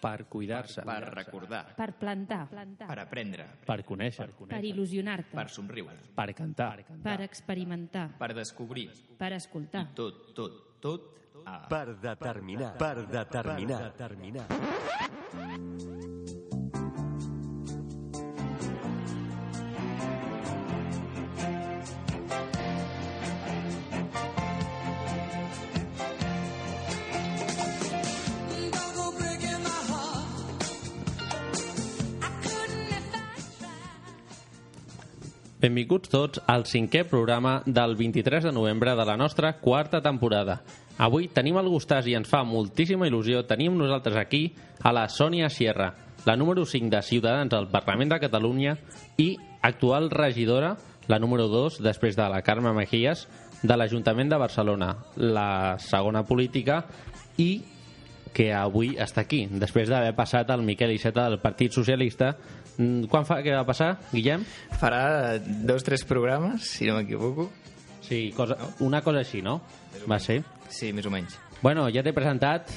Per cuidar-se. Per recordar. Per plantar. Per aprendre. Per conèixer. Per il·lusionar-te. Per somriure. Per cantar. Per experimentar. Per descobrir. Per escoltar. Tot, tot, tot a... Per determinar. Per determinar. Per determinar. Benvinguts tots al cinquè programa del 23 de novembre de la nostra quarta temporada. Avui tenim el gustàs i ens fa moltíssima il·lusió tenim nosaltres aquí a la Sònia Sierra, la número 5 de Ciutadans al Parlament de Catalunya i actual regidora, la número 2, després de la Carme Mejías, de l'Ajuntament de Barcelona, la segona política i que avui està aquí, després d'haver passat el Miquel Iceta del Partit Socialista. Mm, Quan fa que va passar, Guillem? Farà dos, tres programes, si no m'equivoco. Sí, cosa, una cosa així, no? Va ser. Sí, més o menys. Bueno, ja t'he presentat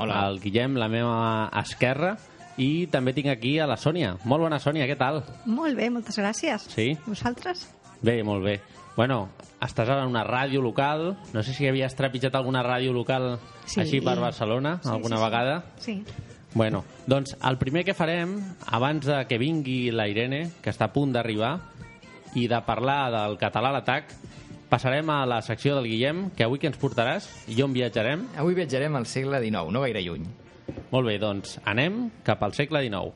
Hola. el Guillem, la meva esquerra, i també tinc aquí a la Sònia. Molt bona, Sònia, què tal? Molt bé, moltes gràcies. Sí? Vosaltres? Bé, molt bé. Bueno, estàs ara en una ràdio local. No sé si havies trepitjat alguna ràdio local Sí. així per Barcelona, Sí, alguna sí, sí. vegada. Sí. Bueno, doncs el primer que farem, abans de que vingui la Irene, que està a punt d'arribar, i de parlar del català a l'atac, passarem a la secció del Guillem, que avui que ens portaràs i on viatjarem. Avui viatjarem al segle XIX, no gaire lluny. Molt bé, doncs anem cap al segle XIX.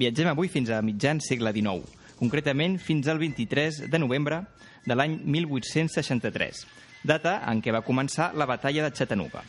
Viatgem avui fins a mitjan segle XIX, concretament fins al 23 de novembre de l'any 1863, data en què va començar la batalla de Chattanooga.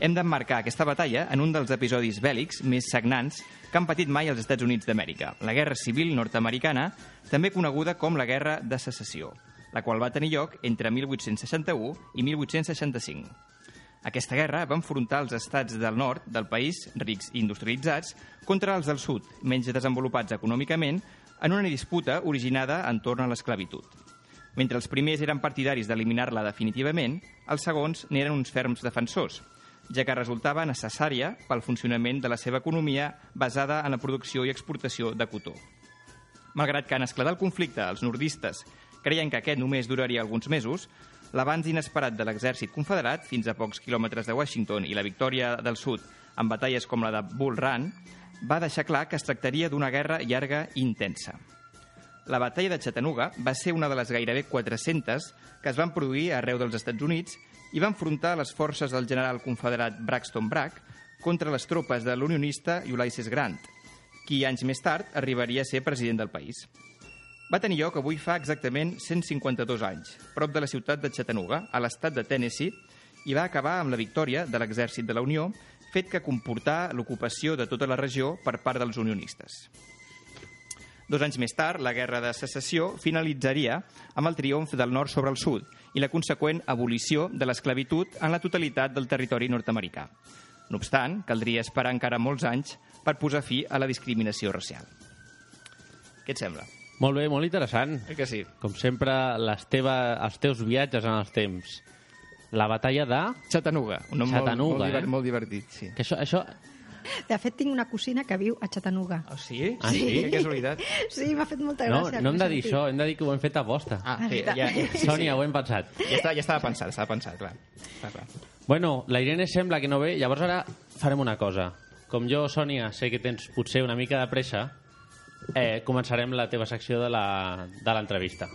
Hem d'emmarcar aquesta batalla en un dels episodis bèl·lics més sagnants que han patit mai els Estats Units d'Amèrica, la Guerra Civil Nord-Americana, també coneguda com la Guerra de Secessió, la qual va tenir lloc entre 1861 i 1865. Aquesta guerra va enfrontar els estats del nord del país, rics i industrialitzats, contra els del sud, menys desenvolupats econòmicament, en una disputa originada entorn a l'esclavitud. Mentre els primers eren partidaris d'eliminar-la definitivament, els segons n'eren uns ferms defensors, ja que resultava necessària pel funcionament de la seva economia basada en la producció i exportació de cotó. Malgrat que en esclatar el conflicte els nordistes creien que aquest només duraria alguns mesos, l'avanç inesperat de l'exèrcit confederat fins a pocs quilòmetres de Washington i la victòria del sud en batalles com la de Bull Run va deixar clar que es tractaria d'una guerra llarga i intensa. La batalla de Chattanooga va ser una de les gairebé 400 que es van produir arreu dels Estats Units i va enfrontar les forces del general confederat Braxton Bragg contra les tropes de l'unionista Ulysses Grant, qui anys més tard arribaria a ser president del país. Va tenir lloc avui fa exactament 152 anys, prop de la ciutat de Chattanooga, a l'estat de Tennessee, i va acabar amb la victòria de l'exèrcit de la Unió, fet que comportà l'ocupació de tota la regió per part dels unionistes. Dos anys més tard, la Guerra de Secessió finalitzaria amb el triomf del nord sobre el sud i la conseqüent abolició de l'esclavitud en la totalitat del territori nord-americà. No obstant, caldria esperar encara molts anys per posar fi a la discriminació racial. Què et sembla? Molt bé, molt interessant. Eh que sí? Com sempre, les teva, els teus viatges en els temps. La batalla de... Chattanooga, un nom Chattanooga, molt, molt, eh? molt divertit, sí. Que això, això... De fet, tinc una cosina que viu a Chattanooga. Oh, sí? Ah, sí? Que casualitat. Sí, m'ha fet molta No, gràcia. no hem de dir això, hem de dir que ho hem fet a posta. Ah, sí, ja, ja, sí, Sònia, ho hem pensat. ja, estava, ja estava pensat, estava pensat, clar. clar, clar. Bueno, la Irene sembla que no ve, llavors ara farem una cosa. Com jo, Sònia, sé que tens potser una mica de pressa, eh, començarem la teva secció de la- de l'entrevista.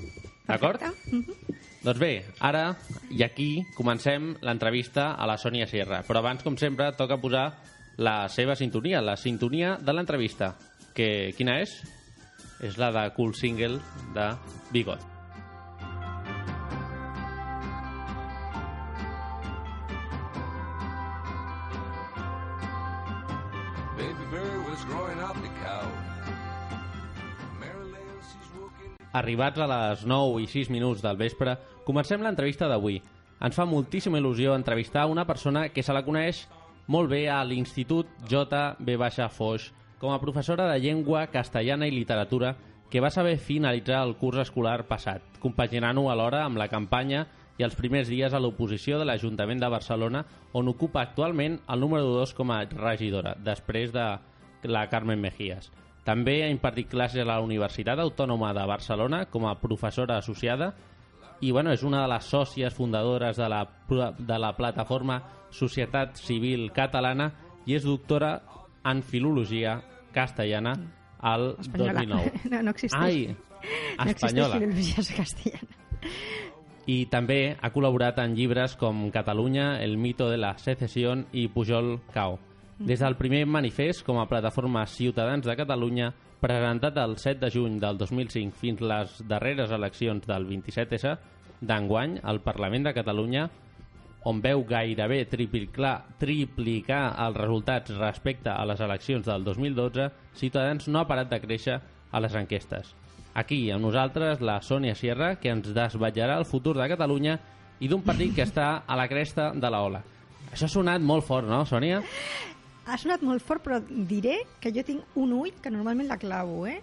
D'acord? Perfecte. Mhm. Doncs bé, ara i aquí comencem l'entrevista a la Sònia Sierra. Però abans, com sempre, toca posar la seva sintonia, la sintonia de l'entrevista. Que Quina és? És la de Cool Single de Bigot. Arribats a les 9 i 6 minuts del vespre, comencem l'entrevista d'avui. Ens fa moltíssima il·lusió entrevistar una persona que se la coneix molt bé a l'Institut J.B. Foix com a professora de llengua castellana i literatura que va saber finalitzar el curs escolar passat, compaginant-ho alhora amb la campanya i els primers dies a l'oposició de l'Ajuntament de Barcelona, on ocupa actualment el número 2 com a regidora, després de la Carmen Mejías. També ha impartit classes a la Universitat Autònoma de Barcelona com a professora associada i bueno, és una de les sòcies fundadores de la, de la plataforma Societat Civil Catalana i és doctora en Filologia Castellana al Espanyola. 2009. No, no existeix. Ai, No existeix espanyola. filologia castellana. I també ha col·laborat en llibres com Catalunya, El mito de la secessió i Pujol Cao. Des del primer manifest com a plataforma Ciutadans de Catalunya, presentat el 7 de juny del 2005 fins les darreres eleccions del 27S d'enguany al Parlament de Catalunya, on veu gairebé triplicar, triplicar els resultats respecte a les eleccions del 2012, Ciutadans no ha parat de créixer a les enquestes. Aquí, amb nosaltres, la Sònia Sierra, que ens desvetllarà el futur de Catalunya i d'un partit que està a la cresta de la ola. Això ha sonat molt fort, no, Sònia? Ha sonat molt fort, però diré que jo tinc un ull que normalment la clavo, eh?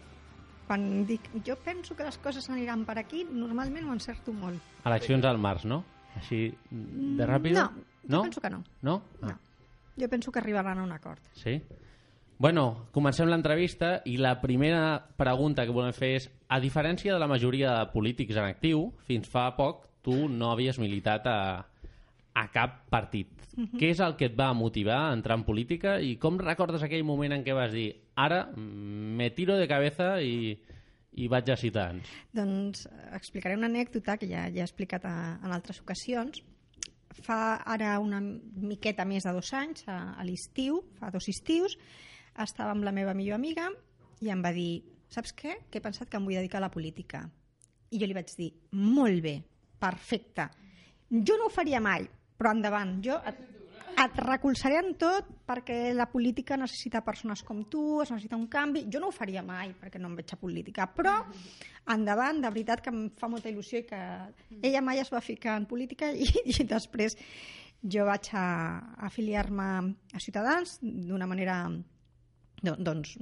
Quan dic, jo penso que les coses aniran per aquí, normalment ho encerto molt. Eleccions al març, no? Així, de ràpid? No, jo penso que no. No? No. Jo penso que arribaran a un acord. Sí? Bueno, comencem l'entrevista i la primera pregunta que volem fer és a diferència de la majoria de polítics en actiu, fins fa poc tu no havies militat a, a cap partit. Què és el que et va motivar a entrar en política i com recordes aquell moment en què vas dir ara mm, me tiro de cabeza i, i vaig a Ciutadans? Doncs eh, explicaré una anècdota que ja, ja he explicat a, en altres ocasions. Fa ara una miqueta més de dos anys, a, a l'estiu, fa dos estius, estava amb la meva millor amiga i em va dir, saps què? Que he pensat que em vull dedicar a la política. I jo li vaig dir, molt bé, perfecte. Jo no ho faria mai, però endavant. Jo et, et recolzaré en tot perquè la política necessita persones com tu, es necessita un canvi. Jo no ho faria mai perquè no em veig a política, però endavant, de veritat que em fa molta il·lusió i que ella mai es va ficar en política i, i després jo vaig a, a afiliar-me a Ciutadans d'una manera do- doncs,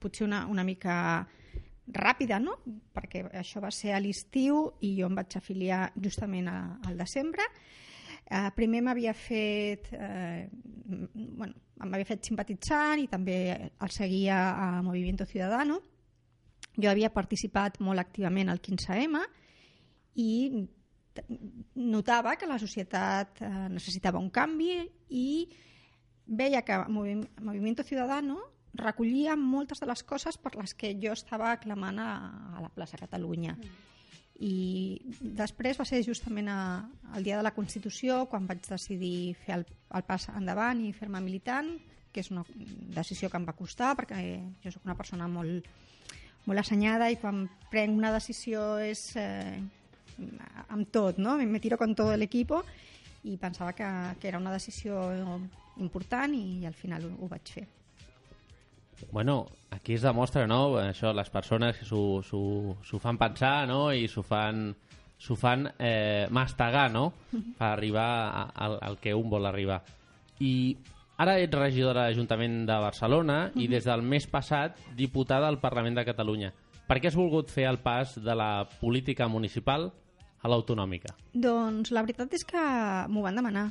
potser una, una mica ràpida, no? Perquè això va ser a l'estiu i jo em vaig afiliar justament a, al desembre. Eh, primer m'havia fet, eh, bueno, m'havia fet simpatitzant i també el seguia a Movimiento Ciudadano. Jo havia participat molt activament al 15M i notava que la societat eh, necessitava un canvi i veia que Movi- Movimiento Ciudadano recollia moltes de les coses per les que jo estava clamant a, a la plaça Catalunya. I després va ser justament a, al dia de la Constitució quan vaig decidir fer el, el pas endavant i fer-me militant, que és una decisió que em va costar perquè jo sóc una persona molt, molt assenyada i quan prenc una decisió és eh, amb tot, no? Me tiro con todo el equipo i pensava que, que era una decisió important i, al final ho, ho vaig fer. Bueno, aquí es demostra, no?, això, les persones que s'ho- fan pensar, no?, i s'ho fan, s'ho fan eh, mastegar, no?, per arribar a- al, al que un vol arribar. I ara ets regidora de l'Ajuntament de Barcelona i des del mes passat diputada al Parlament de Catalunya. Per què has volgut fer el pas de la política municipal a l'autonòmica? Doncs la veritat és que m'ho van demanar.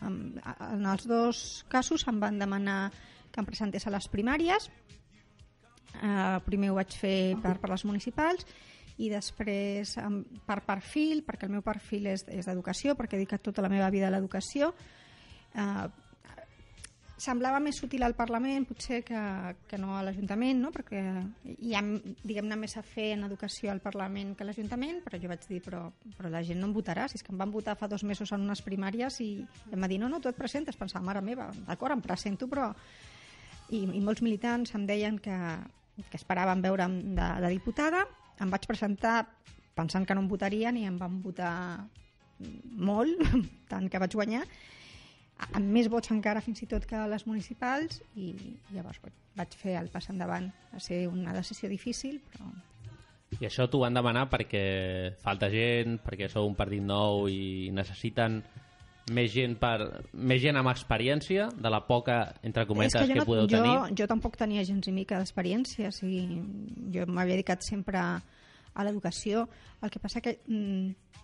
En els dos casos em van demanar que em presentés a les primàries. Eh, primer ho vaig fer per, per les municipals i després per perfil, perquè el meu perfil és, és d'educació, perquè he dedicat tota la meva vida a l'educació. Eh, semblava més útil al Parlament potser que, que no a l'Ajuntament, no? perquè hi ha diguem-ne més a fer en educació al Parlament que a l'Ajuntament, però jo vaig dir però, però la gent no em votarà, si és que em van votar fa dos mesos en unes primàries i em va dir no, no, tu et presentes, pensava, mare meva, d'acord, em presento, però... I, i molts militants em deien que, que esperaven veure'm de, de diputada, em vaig presentar pensant que no em votarien i em van votar molt, tant que vaig guanyar, amb més vots encara fins i tot que les municipals i llavors vaig- fer el pas endavant. Va ser una decisió difícil, però I això t'ho van demanar perquè falta gent, perquè sou un partit nou i necessiten més gent, per, més gent amb experiència de la poca, entre cometes, és que, jo, podeu jo, tenir. jo tampoc tenia gens ni mica d'experiència, o sigui, jo m'havia dedicat sempre a, a l'educació. El que passa que, mm,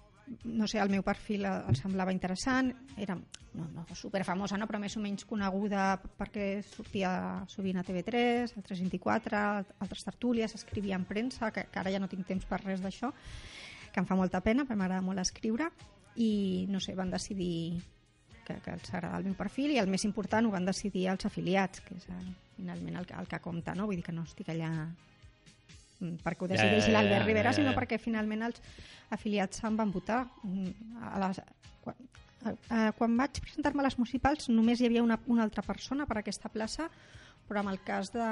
no sé, el meu perfil em semblava interessant, era no, no superfamosa, no, però més o menys coneguda perquè sortia sovint a TV3, a 324, a altres tertúlies, escrivia en premsa, que, que ara ja no tinc temps per res d'això, que em fa molta pena, perquè m'agrada molt escriure, i no sé, van decidir que, que els agrada el meu perfil i el més important ho van decidir els afiliats, que és el, finalment el, que- el que compta, no? Vull dir que no estic allà mm, perquè ho Ja, decideixi ja, ja, l'Albert ja, Rivera, ja, sinó ja. perquè finalment els afiliats se'n van votar. Mm, A les, quan, a, a, quan vaig presentar-me a les municipals només hi havia una, una altra persona per a aquesta plaça, però en el cas de,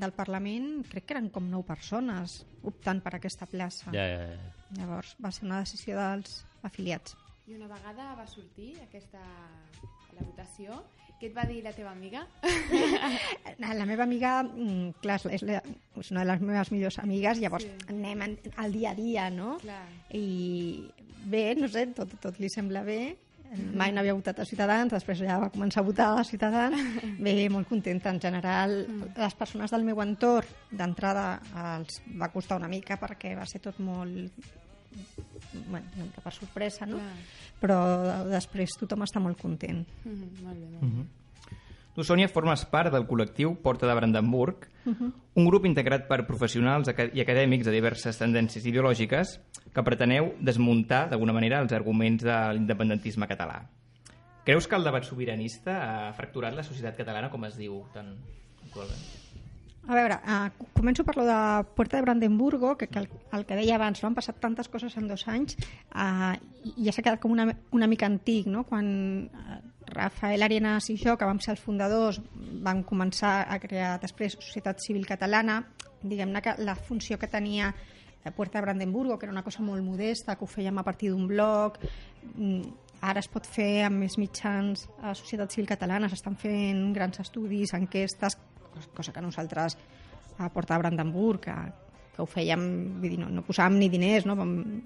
del Parlament crec que eren com nou persones optant per aquesta plaça. Ja, ja, ja. Llavors va ser una decisió dels afiliats. I una vegada va sortir aquesta la votació, què et va dir la teva amiga? La meva amiga, mm, clar, és, la, és una de les meves millors amigues, llavors Sí. anem al dia a dia, no? Clar. I bé, no sé, tot, tot li sembla bé. Mai no havia votat a Ciutadans, després ja va començar a votar a Ciutadans. Bé, molt contenta. En general, les persones del meu entorn, d'entrada, els va costar una mica perquè va ser tot molt bueno, una mica per sorpresa, no? Clar. Però després tothom està molt content. Mhm, molt bé, molt bé. Tu, Sònia, formes part del col·lectiu Porta de Brandenburg, un grup integrat per professionals i acadèmics de diverses tendències ideològiques que preteneu desmuntar, d'alguna manera, els arguments de l'independentisme català. Creus que el debat sobiranista ha fracturat la societat catalana, com es diu tan actualment? A veure, uh, començo per lo de Puerta de Brandenburgo, que, que el, el que deia abans, no? han passat tantes coses en dos anys uh, i ja s'ha quedat com una, una mica antic, no? quan uh, Rafael Arenas i jo, que vam ser els fundadors, vam començar a crear després Societat Civil Catalana, diguem-ne que la funció que tenia eh, Puerta de Brandenburgo, que era una cosa molt modesta, que ho fèiem a partir d'un blog, mm, ara es pot fer amb més mitjans a Societat Civil Catalana, s'estan fent grans estudis, enquestes, cosa que nosaltres a Porta de Brandenburg, que, que ho fèiem, vull dir, no, no posàvem ni diners, no?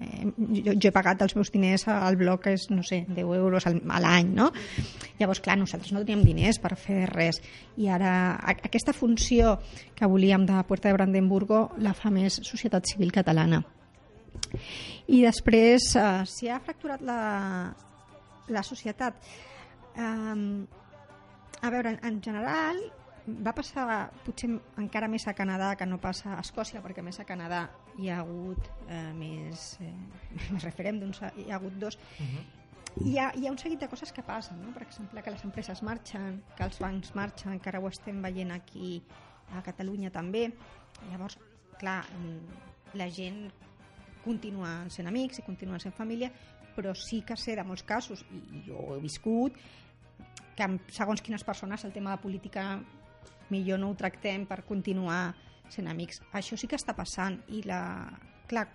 Eh, jo, jo he pagat els meus diners al blog, que és, no sé, 10 euros a l'any, no? Llavors, clar, nosaltres no teníem diners per fer res. I ara, aquesta funció que volíem de Puerta de Brandenburgo la fa més Societat Civil Catalana. I després, eh, si ha fracturat la, la societat, eh, a veure, en general, va passar potser encara més a Canadà que no passa a Escòcia, perquè més a Canadà hi ha hagut eh, més, eh, més referèndums, hi ha hagut dos. Hi ha, hi ha un seguit de coses que passen, no? per exemple, que les empreses marxen, que els bancs marxen, que ara ho estem veient aquí a Catalunya també. Llavors, clar, mm, la gent continua sent amics i continua sent família, però sí que sé de molts casos, i jo he viscut, que segons quines persones el tema de política millor no ho tractem per continuar sent amics. Això sí que està passant i la... Clar,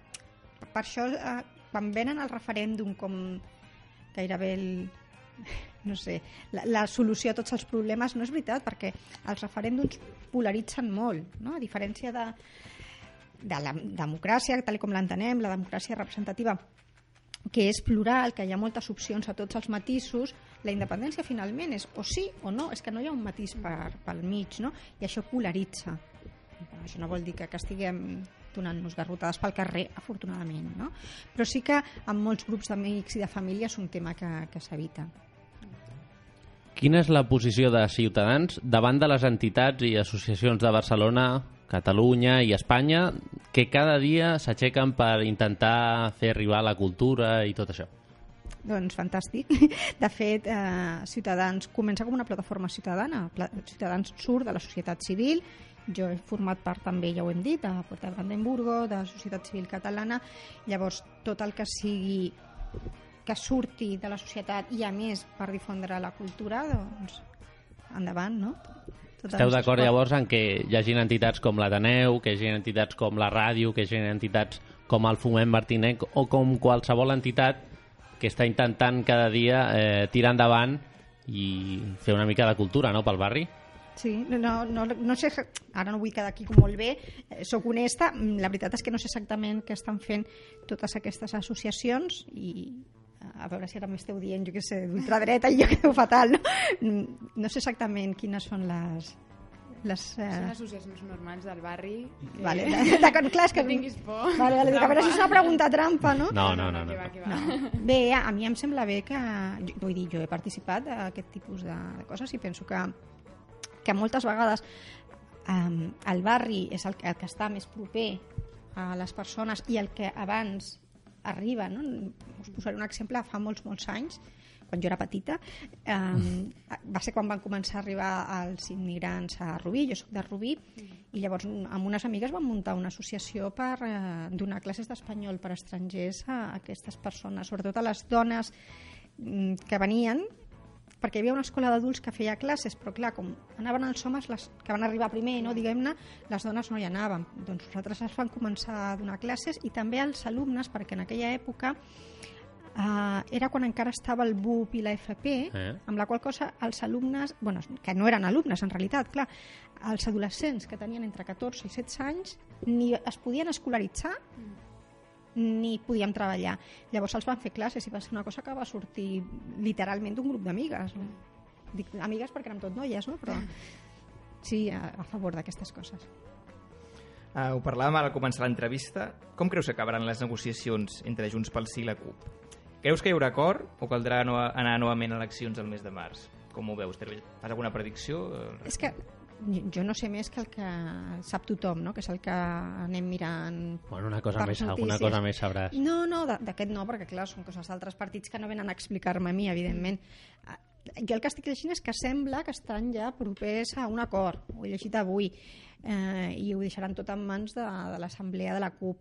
per això eh, quan venen al referèndum com gairebé el, no sé, la, la solució a tots els problemes no és veritat, perquè els referèndums polaritzen molt, no? a diferència de, de la democràcia, tal com l'entenem, la democràcia representativa, que és plural, que hi ha moltes opcions a tots els matisos, la independència finalment és o sí o no, és que no hi ha un matís per, pel mig, no? i això polaritza. Però això no vol dir que, que estiguem donant-nos garrotades pel carrer, afortunadament, no? Però sí que en molts grups d'amics i de família és un tema que, que s'evita. Quina és la posició de Ciutadans davant de les entitats i associacions de Barcelona, Catalunya i Espanya que cada dia s'aixequen per intentar fer arribar la cultura i tot això? Doncs fantàstic. De fet, eh, Ciutadans comença com una plataforma ciutadana. Pla Ciutadans surt de la societat civil. Jo he format part també, ja ho hem dit, de Puerta de Brandenburgo, de Societat Civil Catalana. Llavors, tot el que sigui que surti de la societat i, a més, per difondre la cultura, doncs, endavant, no? Tot Esteu d'acord llavors en que hi hagi entitats com l'Ateneu, que hi hagi entitats com la ràdio, que hi hagi entitats com el Foment Martinec o com qualsevol entitat que està intentant cada dia eh, tirar endavant i fer una mica de cultura, no?, pel barri. Sí, no, no, no sé, ara no vull quedar aquí com molt bé, eh, sóc honesta, mm, la veritat és que no sé exactament què estan fent totes aquestes associacions i a veure si ara m'esteu dient, jo què sé, d'ultradreta i jo quedo fatal, no? Mm, No sé exactament quines són les... les Són eh... associacions normals del barri. que- Vale, d'acord, clar, és que... No tinguis por. Vale, vale, dic, a veure si és una pregunta trampa, no? No, no, no. que no. va, que va. No. Bé, a a mi em sembla bé que... Vull dir, jo he participat d'aquest tipus de, de coses i penso que, que moltes vegades um, el barri és el, que- el que està més proper a les persones i el que abans arriba, no? Us posaré un exemple, fa molts, molts anys, quan jo era petita, um, va ser quan van començar a arribar els immigrants a Rubí, jo sóc de Rubí, i llavors amb unes amigues vam muntar una associació per eh, donar classes d'espanyol per estrangers a aquestes persones, sobretot a les dones mm, que venien perquè hi havia una escola d'adults que feia classes, però clar, com anaven els homes les, que van arribar primer, no, diguem-ne, les dones no hi anàvem. Doncs nosaltres es van començar a donar classes i també als alumnes, perquè en aquella època eh, era quan encara estava el BUP i la FP, Eh? amb la qual cosa els alumnes, bueno, que no eren alumnes en realitat, clar, els adolescents que tenien entre 14 i 16 anys ni es podien escolaritzar ni podíem treballar. Llavors els van fer classes i va ser una cosa que va sortir literalment d'un grup d'amigues. No? Dic amigues perquè érem tot noies, no? però sí, a, a favor d'aquestes coses. Uh, ho parlàvem ara al començar l'entrevista. Com creus que acabaran les negociacions entre Junts pel Sí i la CUP? Creus que hi haurà acord o caldrà no anar novament a eleccions el mes de març? Com ho veus? Fas alguna predicció? És que jo no sé més que el que sap tothom, no? que és el que anem mirant Bueno, una cosa més, alguna notícies. cosa més sabràs. No, no, d'aquest no, perquè clar, són coses d'altres partits que no venen a explicar-me a mi, evidentment. Ah, Jo el que estic llegint és que sembla que estan ja propers a un acord, ho he llegit avui, eh, i ho deixaran tot en mans de, de l'assemblea de la CUP.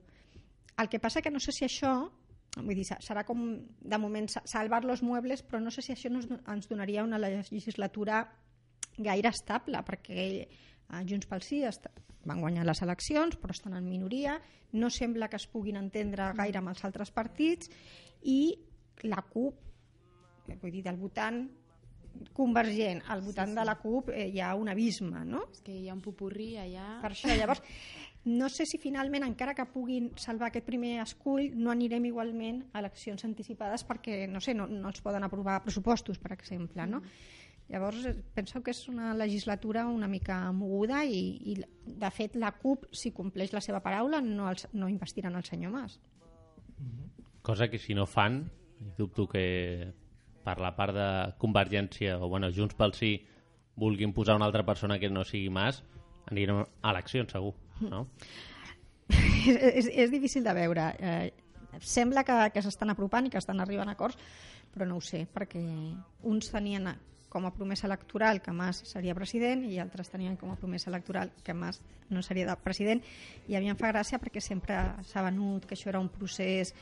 El que passa que no sé si això, vull dir, se- serà com, de moment, sa- salvar los muebles, però no sé si això nos, ens donaria una legislatura gaire estable, perquè eh, Junts pel Sí van guanyar les eleccions, però estan en minoria, no sembla que es puguin entendre gaire amb els altres partits, i la CUP, vull dir, del votant convergent al votant de la CUP eh, hi ha un abisme, no? És que hi ha un pupurri allà... Per això, llavors, no sé si finalment, encara que puguin salvar aquest primer escull, no anirem igualment a eleccions anticipades perquè, no sé, no, no els poden aprovar pressupostos, per exemple, no? Llavors, eh, penso que és una legislatura una mica moguda i, i de fet, la CUP, si compleix la seva paraula, no, els, no investiran el senyor Mas. Cosa que si no fan, dubto que per la part de Convergència o bueno, Junts pel Sí vulguin posar una altra persona que no sigui Mas, anirem a eleccions segur, no? és, és, és difícil de veure. Eh, sembla que, que s'estan apropant i que estan arribant a acords, però no ho sé, perquè uns tenien com a promesa electoral que Mas seria president i altres tenien com a promesa electoral que Mas no seria de president i a mi em fa gràcia perquè sempre s'ha venut que això era un procés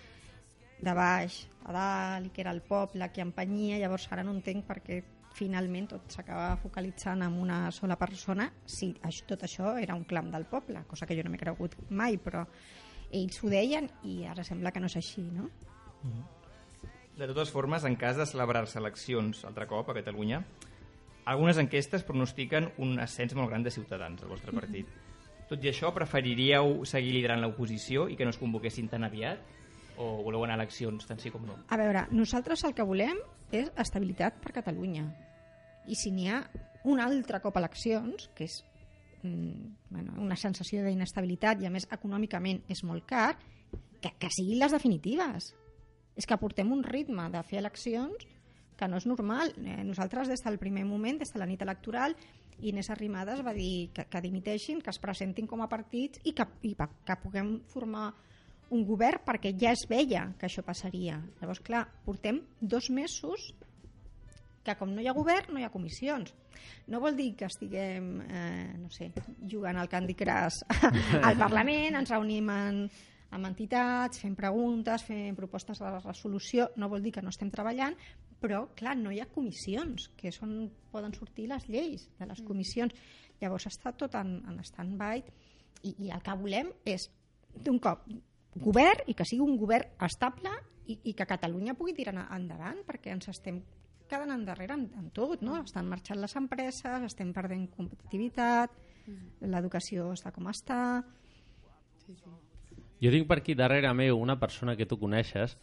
de baix a dalt i que era el poble qui empenyia, llavors ara no entenc perquè finalment tot s'acaba focalitzant en una sola persona si això, tot això era un clam del poble, cosa que jo no m'he cregut mai, però ells ho deien i ara sembla que no és així, no? De totes formes, en cas de celebrar-se eleccions altre cop a Catalunya, algunes enquestes pronostiquen un ascens molt gran de ciutadans al vostre partit. Tot i això, preferiríeu seguir liderant l'oposició i que no es convoquessin tan aviat? O voleu anar a eleccions tant sí com no? A veure, nosaltres el que volem és estabilitat per Catalunya. I si n'hi ha un altre cop eleccions, que és mm, bueno, una sensació d'inestabilitat i a més econòmicament és molt car, que, que siguin les definitives. És que portem un ritme de fer eleccions que no és normal. Eh, nosaltres des del primer moment, des de la nit electoral, Inés Arrimadas va dir que, que dimiteixin, que es presentin com a partits i que, i que puguem formar un govern perquè ja es veia que això passaria. Llavors, clar, portem dos mesos que com no hi ha govern, no hi ha comissions. No vol dir que estiguem, eh, no sé, jugant al Candy Crush al Parlament, ens reunim en, amb entitats, fem preguntes, fem propostes de resolució, no vol dir que no estem treballant, però, clar, no hi ha comissions, que és on poden sortir les lleis de les comissions. Llavors està tot en, en stand-by i, i el que volem és, d'un cop, govern i que sigui un govern estable i, i que Catalunya pugui tirar endavant perquè ens estem quedant endarrere amb, amb tot, no? Estan marxant les empreses, estem perdent competitivitat, l'educació està com està... Jo tinc per aquí darrere meu una persona que tu coneixes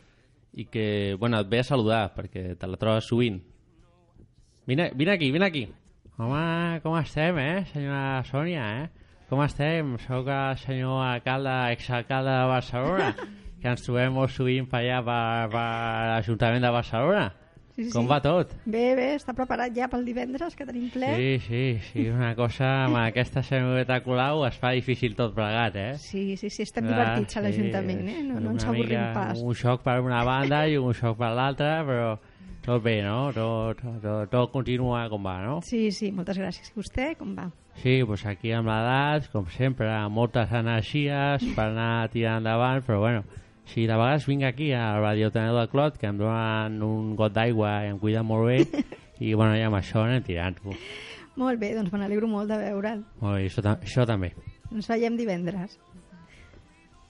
i que, bueno, et ve a saludar perquè te la trobes sovint. Vine, vine aquí, vine aquí. Home, com estem, eh, senyora Sònia, eh? Com estem? Soc el senyor alcalde, exalcalde de Barcelona, que ens trobem molt sovint per allà per, per l'Ajuntament de Barcelona. Sí, Com va tot? Bé, bé, està preparat ja pel divendres, que tenim ple. Sí, sí, sí, una cosa amb aquesta senyoreta Colau es fa difícil tot plegat, eh? Sí, sí, sí, estem Clar, divertits a l'Ajuntament, eh? No, no ens avorrim mica pas. Un xoc per una banda i un xoc per l'altra, però tot bé, no? Tot, tot, tot continua com va, no? Sí, sí, moltes gràcies. I vostè, com va? Sí, doncs aquí amb l'edat, com sempre, moltes energies per anar tirant endavant, però bueno, si de vegades vinc aquí al radiotenedor de Clot, que em donen un got d'aigua i em cuiden molt bé, i bueno, ja amb això anem tirant-ho. Molt bé, doncs me n'alegro molt de veure'l. Molt bé, això, això també. Ens veiem divendres.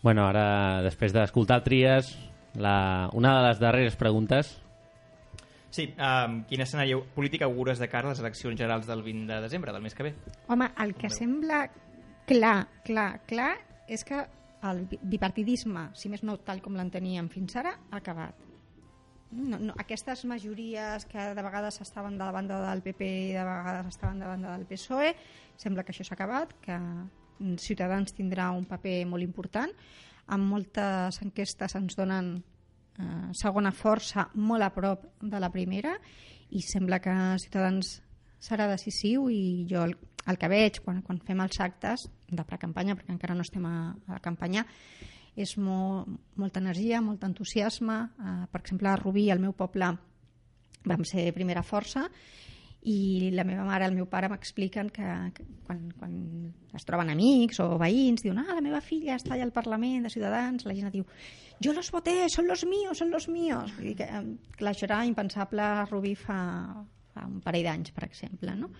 Bueno, ara, després d'escoltar Tries, la, una de les darreres preguntes Sí, um, quin escenari polític augures de cara a les eleccions generals del 20 de desembre, del mes que ve? Home, el que sembla clar, clar, clar, és que el bi- bipartidisme, si més no tal com l'enteníem fins ara, ha acabat. No, no, aquestes majories que de vegades estaven de la banda del PP i de vegades estaven de la banda del PSOE, sembla que això s'ha acabat, que Ciutadans tindrà un paper molt important. En moltes enquestes ens donen eh, segona força molt a prop de la primera i sembla que Ciutadans serà decisiu i jo el, el que veig quan, quan fem els actes de precampanya, perquè encara no estem a, a la campanya, és mo, molta energia, molt entusiasme. Eh, per exemple, a Rubí, al meu poble, vam ser primera força i la meva mare i el meu pare m'expliquen que, que quan, quan es troben amics o veïns diuen, ah, la meva filla està allà al Parlament de Ciutadans, la gent diu jo los voté, son los míos, son los míos dir que, clar, això era impensable a Rubí fa, fa un parell d'anys, per exemple, no?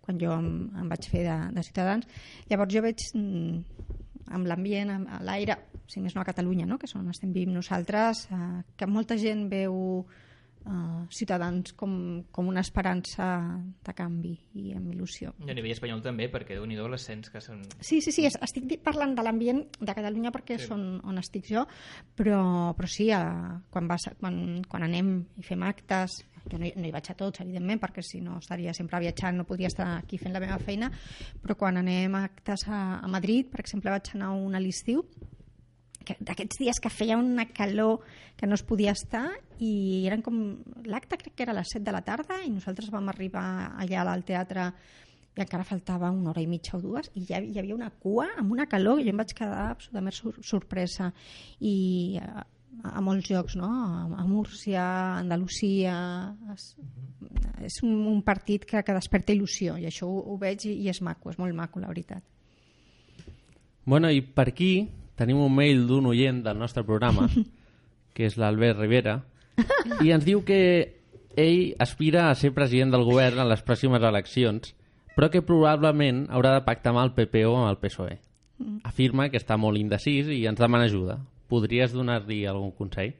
quan jo em, em vaig fer de, de Ciutadans. Llavors jo veig mm, amb l'ambient, amb- l'aire, si més no a Catalunya, no? que és on estem vivint nosaltres, eh, que molta gent veu eh, Ciutadans com, com una esperança de canvi i amb il·lusió. I a nivell espanyol també, perquè déu nhi l'ascens que són... Sí, sí, sí, es- estic parlant de l'ambient de Catalunya perquè Sí. són on estic jo, però, però sí, a, quan, vas, quan, quan anem i fem actes, jo no hi, no hi vaig a tots, evidentment, perquè si no estaria sempre viatjant, no podria estar aquí fent la meva feina, però quan anem a actes a, a Madrid, per exemple, vaig anar un a l'estiu, d'aquests dies que feia una calor que no es podia estar i eren com l'acte crec que era a les 7 de la tarda i nosaltres vam arribar allà al teatre i encara faltava una hora i mitja o dues i ja hi havia una cua amb una calor i jo em vaig quedar absolutament sor sorpresa i a, a molts llocs no? a, Múrcia, a Andalusia es, és un, un partit que, que desperta il·lusió i això ho, ho veig i, i és maco, és molt maco la veritat Bueno, i per aquí tenim un mail d'un oient del nostre programa, que és l'Albert Rivera, i ens diu que ell aspira a ser president del govern en les pròximes eleccions, però que probablement haurà de pactar amb el PP o amb el PSOE. Afirma que està molt indecis i ens demana ajuda. Podries donar-li algun consell?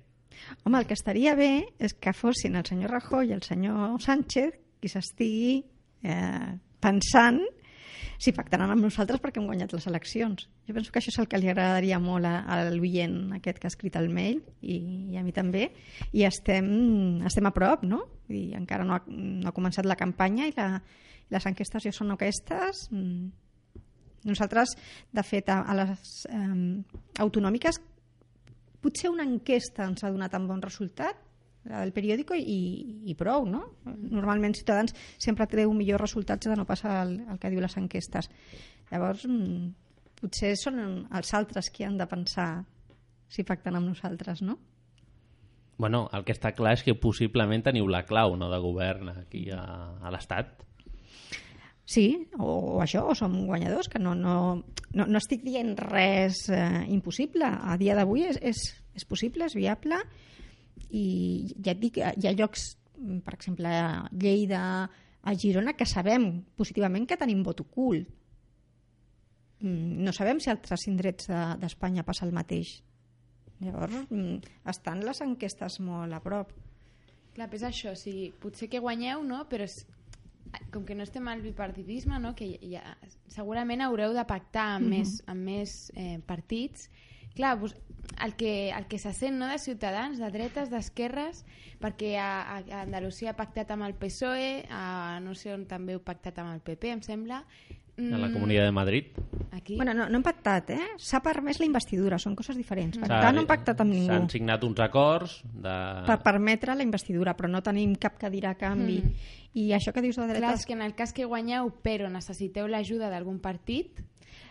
Home, el que estaria bé és que fossin el senyor Rajoy i el senyor Sánchez qui s'estigui eh, pensant si pactaran amb nosaltres perquè hem guanyat les eleccions. Jo penso que això és el que li agradaria molt a, a l'oient aquest que ha escrit el mail i, i a mi també. I estem, estem a prop, no? I encara no ha, no ha començat la campanya i la, les enquestes ja són aquestes. Mm. Nosaltres, de fet, a, a les eh, autonòmiques potser una enquesta ens ha donat un bon resultat, la del periòdico, i, i prou, no? Normalment Ciutadans sempre treu millors resultats de no passar el, el que diu les enquestes. Llavors, mm, potser són els altres qui han de pensar si pacten amb nosaltres, no? Bueno, el que està clar és que possiblement teniu la clau no, de govern aquí a, a l'Estat. Sí, o, o això, o som guanyadors, que no, no, no, no estic dient res eh, impossible. A dia d'avui és, és, és possible, és viable, i ja et dic, hi ha llocs, mm, per exemple, a Lleida, a Girona, que sabem positivament que tenim vot ocult. Mm, No sabem si a altres indrets de- d'Espanya passa el mateix. Llavors, mm, estan les enquestes molt a prop. Clar, però és això, o sigui, potser que guanyeu, no? però és, com que no estem al bipartidisme, no? que ja, segurament haureu de pactar amb més, amb més eh, partits. Clar, vos, el que, el que se sent no, de ciutadans, de dretes, d'esquerres, perquè a, a, Andalusia ha pactat amb el PSOE, a no sé on també heu pactat amb el PP, em sembla. A la Mm, Comunitat de Madrid. Aquí. Bueno, no, no hem pactat, eh? S'ha permès la investidura, són coses diferents. Per tant, no hem pactat amb ningú. S'han signat uns acords de... Per permetre la investidura, però no tenim cap cadira a canvi. Mm. I això que dius de Clar, dretes... és que en el cas que guanyeu però necessiteu l'ajuda d'algun partit,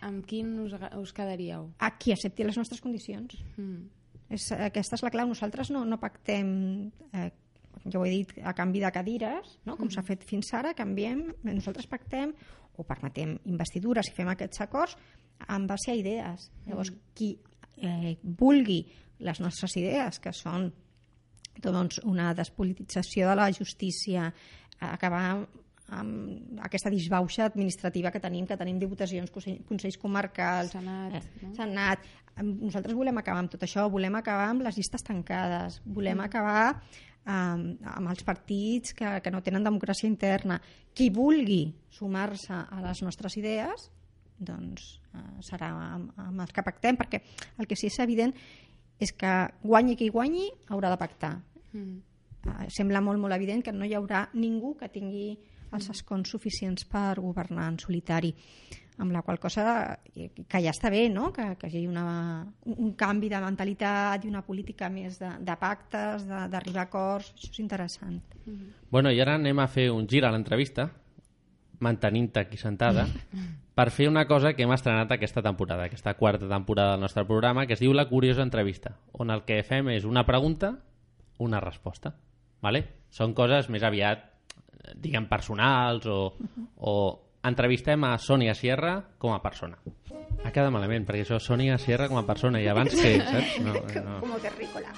amb quin us, us quedaríeu? A qui accepti les nostres condicions. Mm. És, aquesta és la clau. Nosaltres no, no pactem, eh, ja ho he dit, a canvi de cadires, no? com s'ha fet fins ara, canviem, nosaltres pactem o permetem investidures i fem aquests acords en base a idees. Llavors, qui eh, vulgui les nostres idees, que són doncs, una despolitització de la justícia, acabar amb aquesta disbauxa administrativa que tenim, que tenim diputacions, consell- consells comarcals, Senat, eh, no? Senat. Nosaltres volem acabar amb tot això, volem acabar amb les llistes tancades, volem acabar amb, amb els partits que, que no tenen democràcia interna. Qui vulgui sumar-se a les nostres idees, doncs eh, serà amb, amb els que pactem, perquè el que sí és evident és que guanyi qui guanyi haurà de pactar. Mm. Eh, sembla molt, molt evident que no hi haurà ningú que tingui els escons suficients per governar en solitari amb la qual cosa eh, que ja està bé no? que, que hi hagi una, un canvi de mentalitat i una política més de, de pactes, de- d'arribar a acords això és interessant Bueno, i ara anem a fer un gir a l'entrevista, mantenint-te aquí sentada, per fer una cosa que hem estrenat aquesta temporada, aquesta quarta temporada del nostre programa, que es diu La Curiosa Entrevista, on el que fem és una pregunta, una resposta. Vale? Són coses més aviat, diguem, personals o, o entrevistem a Sònia Sierra com a persona. Ha quedat malament, perquè això Sònia Sierra com a persona, i abans què, saps? No, no. com terrícola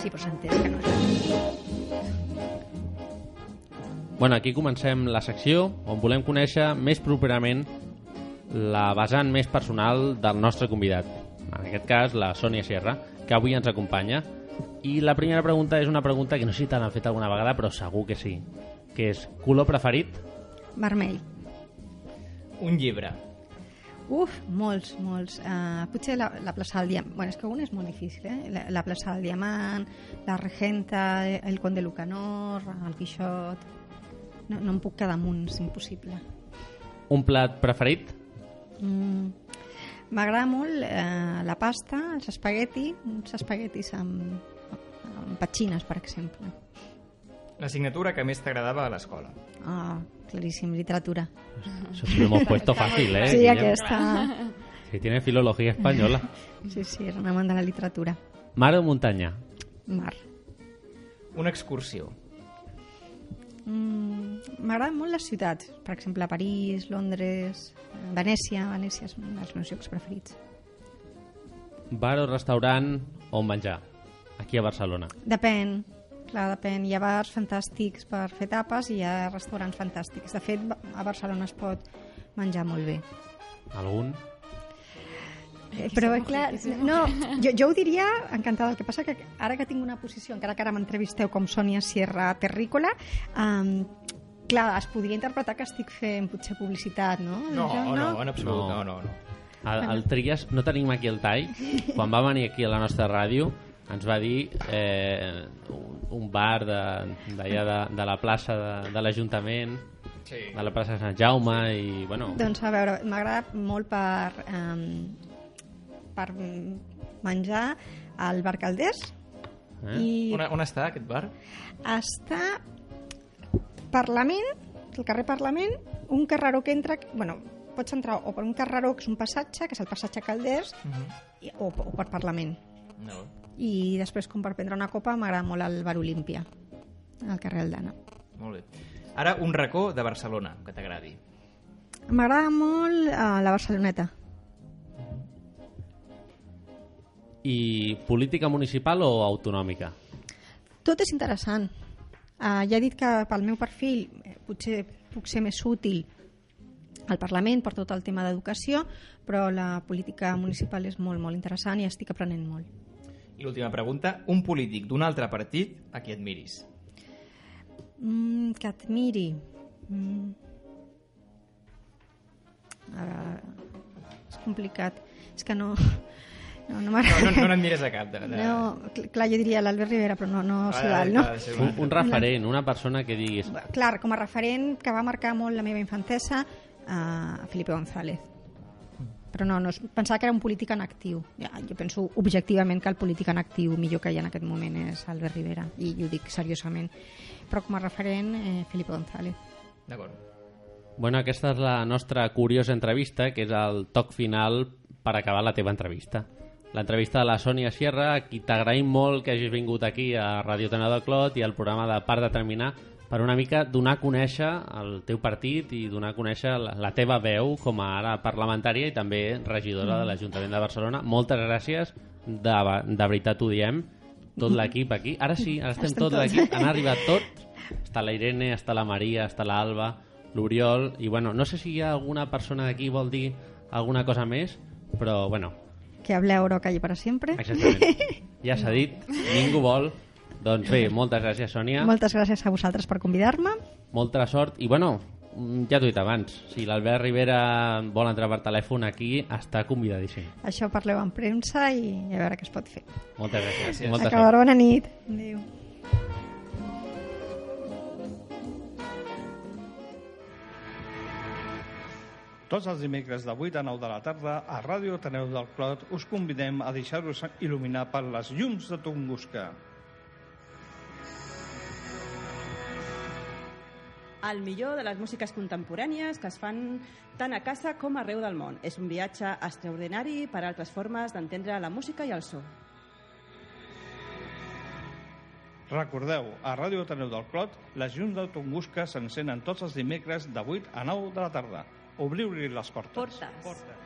sí, però s'ha entès que no és Bueno, aquí comencem la secció on volem conèixer més properament la vessant més personal del nostre convidat. En aquest cas, la Sònia Sierra, que avui ens acompanya. I la primera pregunta és una pregunta que no sé si te l'han fet alguna vegada, però segur que sí. Que és, color preferit? vermell Un llibre. Uf, molts, molts. Uh, potser la, la plaça del Diamant... Bueno, és que un és molt difícil, eh? La, la plaça del Diamant, la Regenta, el Conde Lucanor, el Quixot... No, no em puc quedar amunt, és impossible. Un plat preferit? Mm. M'agrada molt eh, la pasta, els espagueti, uns espaguetis amb petxines, per exemple. L'assignatura que més t'agradava a l'escola. Ah, claríssim, literatura. Eso sí lo hemos puesto fácil, ¿eh? sí, aquesta... Sí, tiene filología española. Sí, sí, era un amant de la literatura. Mar o muntanya? Mar. Una excursió. Mm, M'agraden molt les ciutats, per exemple, París, Londres, eh, Venècia. Venècia és un dels meus llocs preferits. Bar o restaurant on menjar? Aquí a Barcelona. Depèn, clar, depèn. Hi ha bars fantàstics per fer tapes i hi ha restaurants fantàstics. De fet, a Barcelona es pot menjar molt bé. Algun? Eh, Però, clar, no, jo, jo ho diria encantada. El que passa que ara que tinc una posició, encara que ara m'entrevisteu com Sònia Sierra Terrícola, um, clar, es podria interpretar que estic fent potser publicitat, no? No, Jo, no, en absolut, No. no, no. no. El, el Trias, no tenim aquí el tall, quan va venir aquí a la nostra ràdio ens va dir eh, un, bar de- d'allà de, de, la plaça de, de l'Ajuntament Sí. de la plaça de Sant Jaume i bueno, Doncs a veure, m'agrada molt per, um, per menjar al Bar Calders eh? i On, on està aquest bar? està Parlament, el carrer Parlament, un carreró que entra... Bueno, pots entrar o per un carreró, que és un passatge, que és el passatge Calders, Uh -huh. i, o, o per Parlament. No. I després, com per prendre una copa, m'agrada molt el Bar Olímpia, al carrer Aldana. Molt bé. Ara, un racó de Barcelona, que t'agradi. M'agrada molt uh, la Barceloneta. i política municipal o autonòmica? Tot és interessant. Uh, ja he dit que pel meu perfil eh, potser puc ser més útil al Parlament per tot el tema d'educació, però la política municipal és molt, molt interessant i estic aprenent molt. I l'última pregunta, un polític d'un altre partit a qui admiris? Mm, que admiri... Mm. Ara, és complicat. És que no... No, no, No, no, no n'admires a cap. De, de... no, cl- clar, jo diria l'Albert Rivera, però no, no Ah, sé l'alt, no? Un, un referent, una persona que diguis Clar, com a referent que va marcar molt la meva infantesa, a Felipe González. Però no, no, pensava que era un polític en actiu. Ja, jo penso objectivament que el polític en actiu millor que hi ha en aquest moment és Albert Rivera, i ho dic seriosament. Però com a referent, eh, Felipe González. D'acord. Bueno, aquesta és la nostra curiosa entrevista, que és el toc final per acabar la teva entrevista. L'entrevista de la Sònia Sierra, a qui t'agraïm molt que hagis vingut aquí a Radio Tena del Clot i al programa de Part de Terminar per una mica donar a conèixer el teu partit i donar a conèixer la, la teva veu com a ara parlamentària i també regidora de l'Ajuntament de Barcelona. Moltes gràcies, de, de veritat ho diem, tot l'equip aquí. Ara sí, ara estem, Estem tot l'equip, han arribat tots. Està la Irene, està la Maria, està l'Alba, l'Oriol, i bueno, no sé si hi ha alguna persona d'aquí vol dir alguna cosa més, però bueno, Que hable ahora o calle para siempre. exactament. Ja s'ha dit, ningú vol. Doncs bé, moltes gràcies, Sònia. Moltes gràcies a vosaltres per convidar-me. Molta sort. I bueno, ja t'ho he dit abans, si l'Albert Rivera vol entrar per telèfon aquí, està convidadíssim. Això parleu en premsa i a veure què es pot fer. Moltes gràcies. I molta Acabar, sort. bona nit. Adéu. Tots els dimecres de 8 a 9 de la tarda a Ràdio Ateneu del Clot us convidem a deixar-vos il·luminar per les llums de Tunguska. El millor de les músiques contemporànies que es fan tant a casa com arreu del món. És un viatge extraordinari per a altres formes d'entendre la música i el so. Recordeu, a Ràdio Ateneu del Clot, les llums de Tunguska s'encenen tots els dimecres de 8 a 9 de la tarda. Obriu-li les portes. Portes. portes.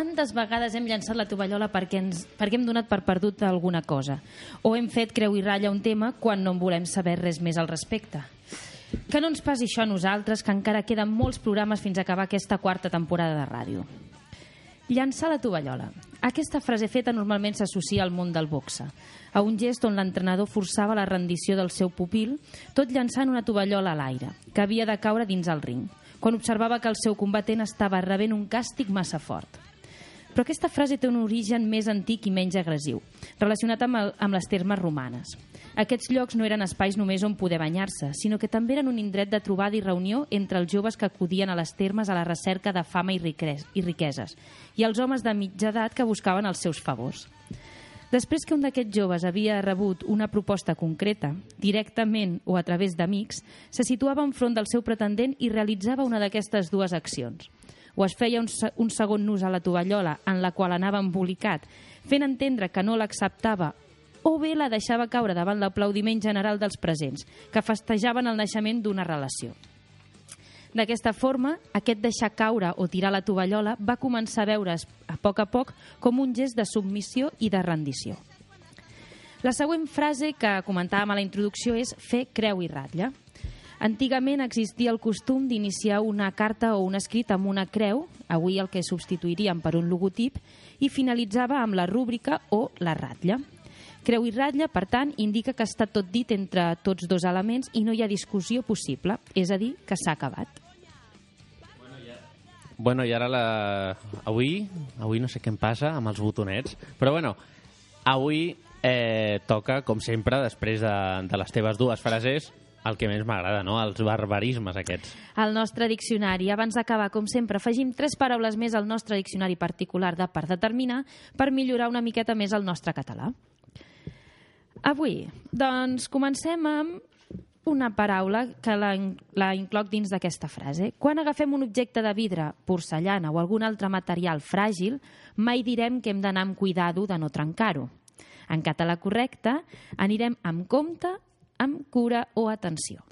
Quantes vegades hem llançat la tovallola perquè, ens, perquè hem donat per perdut alguna cosa? O hem fet creu i ratlla un tema quan no en volem saber res més al respecte? Que no ens passi això a nosaltres, que encara queden molts programes fins a acabar aquesta quarta temporada de ràdio. Llançar la tovallola. Aquesta frase feta normalment s'associa al món del boxe, a un gest on l'entrenador forçava la rendició del seu pupil, tot llançant una tovallola a l'aire, que havia de caure dins el ring, quan observava que el seu combatent estava rebent un càstig massa fort. Però aquesta frase té un origen més antic i menys agressiu, relacionat amb, el, amb les termes romanes. Aquests llocs no eren espais només on poder banyar-se, sinó que també eren un indret de trobada i reunió entre els joves que acudien a les termes a la recerca de fama i, riques, i riqueses, i els homes de mitja edat que buscaven els seus favors. Després que un d'aquests joves havia rebut una proposta concreta, directament o a través d'amics, se situava enfront del seu pretendent i realitzava una d'aquestes dues accions. O es feia un, un segon nus a la tovallola en la qual anava embolicat, fent entendre que no l'acceptava o bé la deixava caure davant l'aplaudiment general dels presents, que festejaven el naixement d'una relació. D'aquesta forma, aquest deixar caure o tirar la tovallola va començar a veure's a poc a poc com un gest de submissió i de rendició. La següent frase que comentàvem a la introducció és fer creu i ratlla. Antigament existia el costum d'iniciar una carta o un escrit amb una creu, avui el que substituiríem per un logotip, i finalitzava amb la rúbrica o la ratlla. Creu i ratlla, per tant, indica que està tot dit entre tots dos elements i no hi ha discussió possible, és a dir, que s'ha acabat. Bueno, i ara la... avui, avui no sé què em passa amb els botonets, però bueno, avui eh, toca, com sempre, després de, de les teves dues frases, el que més m'agrada, no? Els barbarismes aquests. El nostre diccionari. Abans d'acabar, com sempre, afegim tres paraules més al nostre diccionari particular de per determinar per millorar una miqueta més el nostre català. Avui, doncs, comencem amb una paraula que la, la incloc dins d'aquesta frase. Quan agafem un objecte de vidre, porcellana o algun altre material fràgil, mai direm que hem d'anar amb cuidado de no trencar-ho. En català correcte anirem amb compte, amb cura o atenció.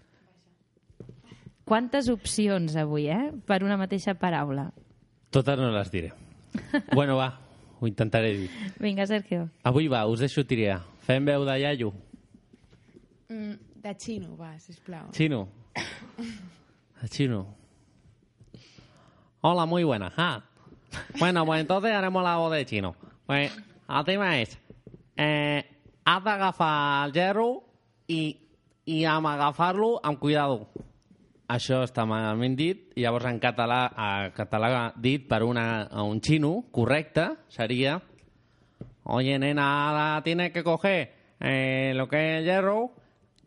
Quantes opcions avui, eh? Per una mateixa paraula. Totes no les diré. bueno, va, ho intentaré dir. Vinga, Sergio. Avui va, us deixo triar. Fem veu de iaio? Mm, de xino, va, sisplau. Chino. Chino. Hola, muy buena. Ah. Bueno, pues entonces haremos la voz de chino. Pues el tema es, eh, has d'agafar el gerro i, i amb agafar-lo amb cuidado. Això està malament dit, i llavors en català, a català dit per una, a un xino, correcte, seria Oye, nena, ahora tienes que coger eh, lo que es el hierro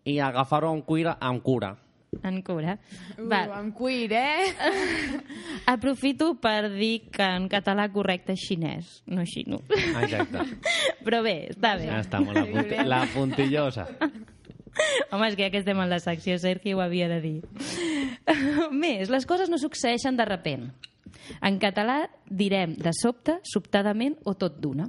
y agafarlo amb, cuira, amb cura. En cura. Uh, Va, amb cuir, eh? aprofito per dir que en català correcte és xinès, no xino. Exacte. Però bé, està bé. Ja està, molt la, punti la puntillosa. Home, és que ja que estem en la secció, Sergi ho havia de dir. Més, les coses no succeeixen de repent. En català direm de sobte, sobtadament o tot d'una.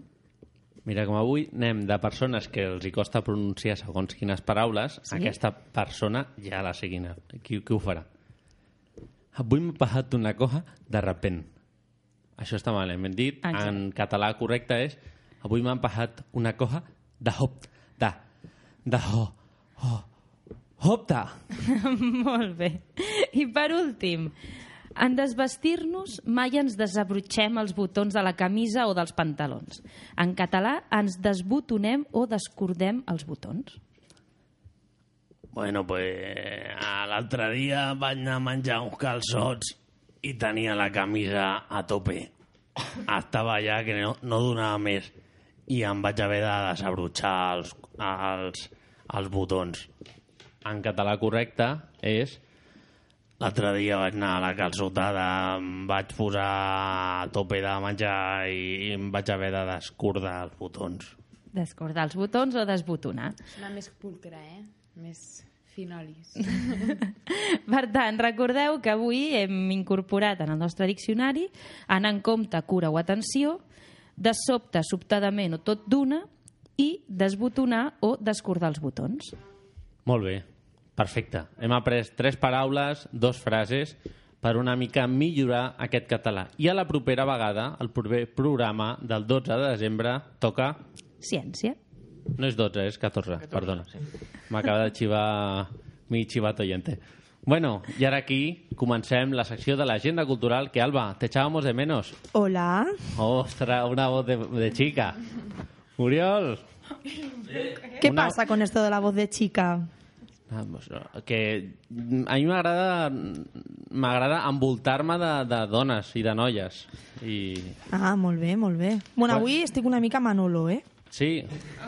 Mira, com avui anem de persones que els hi costa pronunciar segons quines paraules, Sí? aquesta persona ja la sé quina. Qui, qui ho farà? Avui m'ha passat una cosa de repent. Això està malament dit. Exacte. En català correcte és avui m'han passat una cosa de hop, de, de ho, ho, hopta. Molt bé. I per últim, en desvestir-nos mai ens desabrotxem els botons de la camisa o dels pantalons. En català ens desbotonem o descordem els botons. Bueno, pues l'altre dia vaig anar a menjar uns calçots i tenia la camisa a tope. Estava ja que no, no donava més i em vaig haver de desabrotxar els, els, els botons. En català correcte és l'altre dia vaig anar a la calçotada, em vaig posar a tope de menjar i em vaig haver de descordar els botons. Descordar els botons o desbotonar. Sona més pulcre, eh? Més finolis. Per tant, recordeu que avui hem incorporat en el nostre diccionari anar en compte, cura o atenció, de sobte, sobtadament o tot d'una i desbotonar o descordar els botons. Molt bé, perfecte. Hem après tres paraules, dos frases, per una mica millorar aquest català. I a la propera vegada, el proper programa del 12 de desembre, toca... Ciència. No és 12, és 14, 14 perdona. Sí. M'acaba de xivar mi chivato oyente. Bueno, i ara aquí comencem la secció de l'agenda cultural que, Alba, te echábamos de menos. Hola. Ostras, una voz de, de chica. Muriol. ¿Qué Una- pasa con esto de la voz de chica? No, que mm, a mi m'agrada m'agrada envoltar-me de, de dones i de noies i Ah, molt bé, molt bé. Bueno, avui estic una mica Manolo, eh? sí,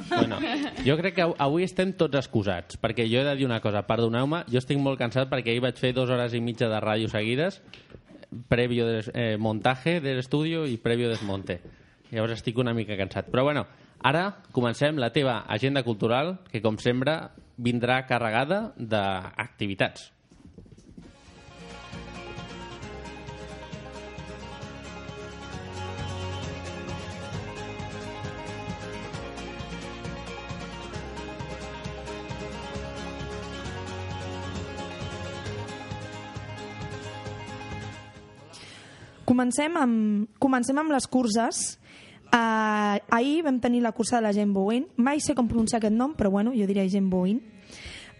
bueno, jo crec que av- avui estem tots excusats perquè jo he de dir una cosa, perdoneu-me jo estic molt cansat perquè ahir vaig fer dues hores i mitja de ràdio seguides previo de, eh, montaje del estudio i previo desmonte llavors estic una mica cansat però bueno, ara comencem la teva agenda cultural que com sempre vindrà carregada d'activitats Comencem amb, comencem amb les curses. Uh, ahir vam tenir la cursa de la Gent Bowen. Mai sé com pronunciar aquest nom, però bueno, jo diria Gent Bowen.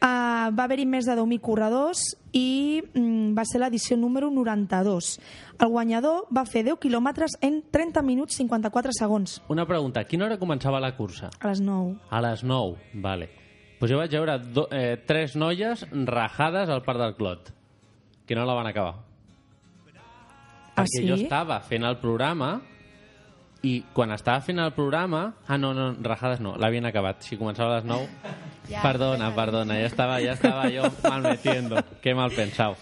Uh, va haver-hi més de 10.000 corredors i mm, va ser l'edició número 92. El guanyador va fer 10 quilòmetres en 30 minuts 54 segons, Una pregunta, a quina hora començava la cursa? a les 9. A les 9, vale. Pues jo vaig veure do, eh, tres noies rajades al Parc del Clot, que no la van acabar. Ah, Perquè sí? jo estava fent el programa i quan estava fent el programa... Ah, no, no, rajades no, l'havien acabat. Si començava a les 9... Ja, perdona, perdona, ya estaba, ya estaba yo mal metiendo. Qué mal pensado.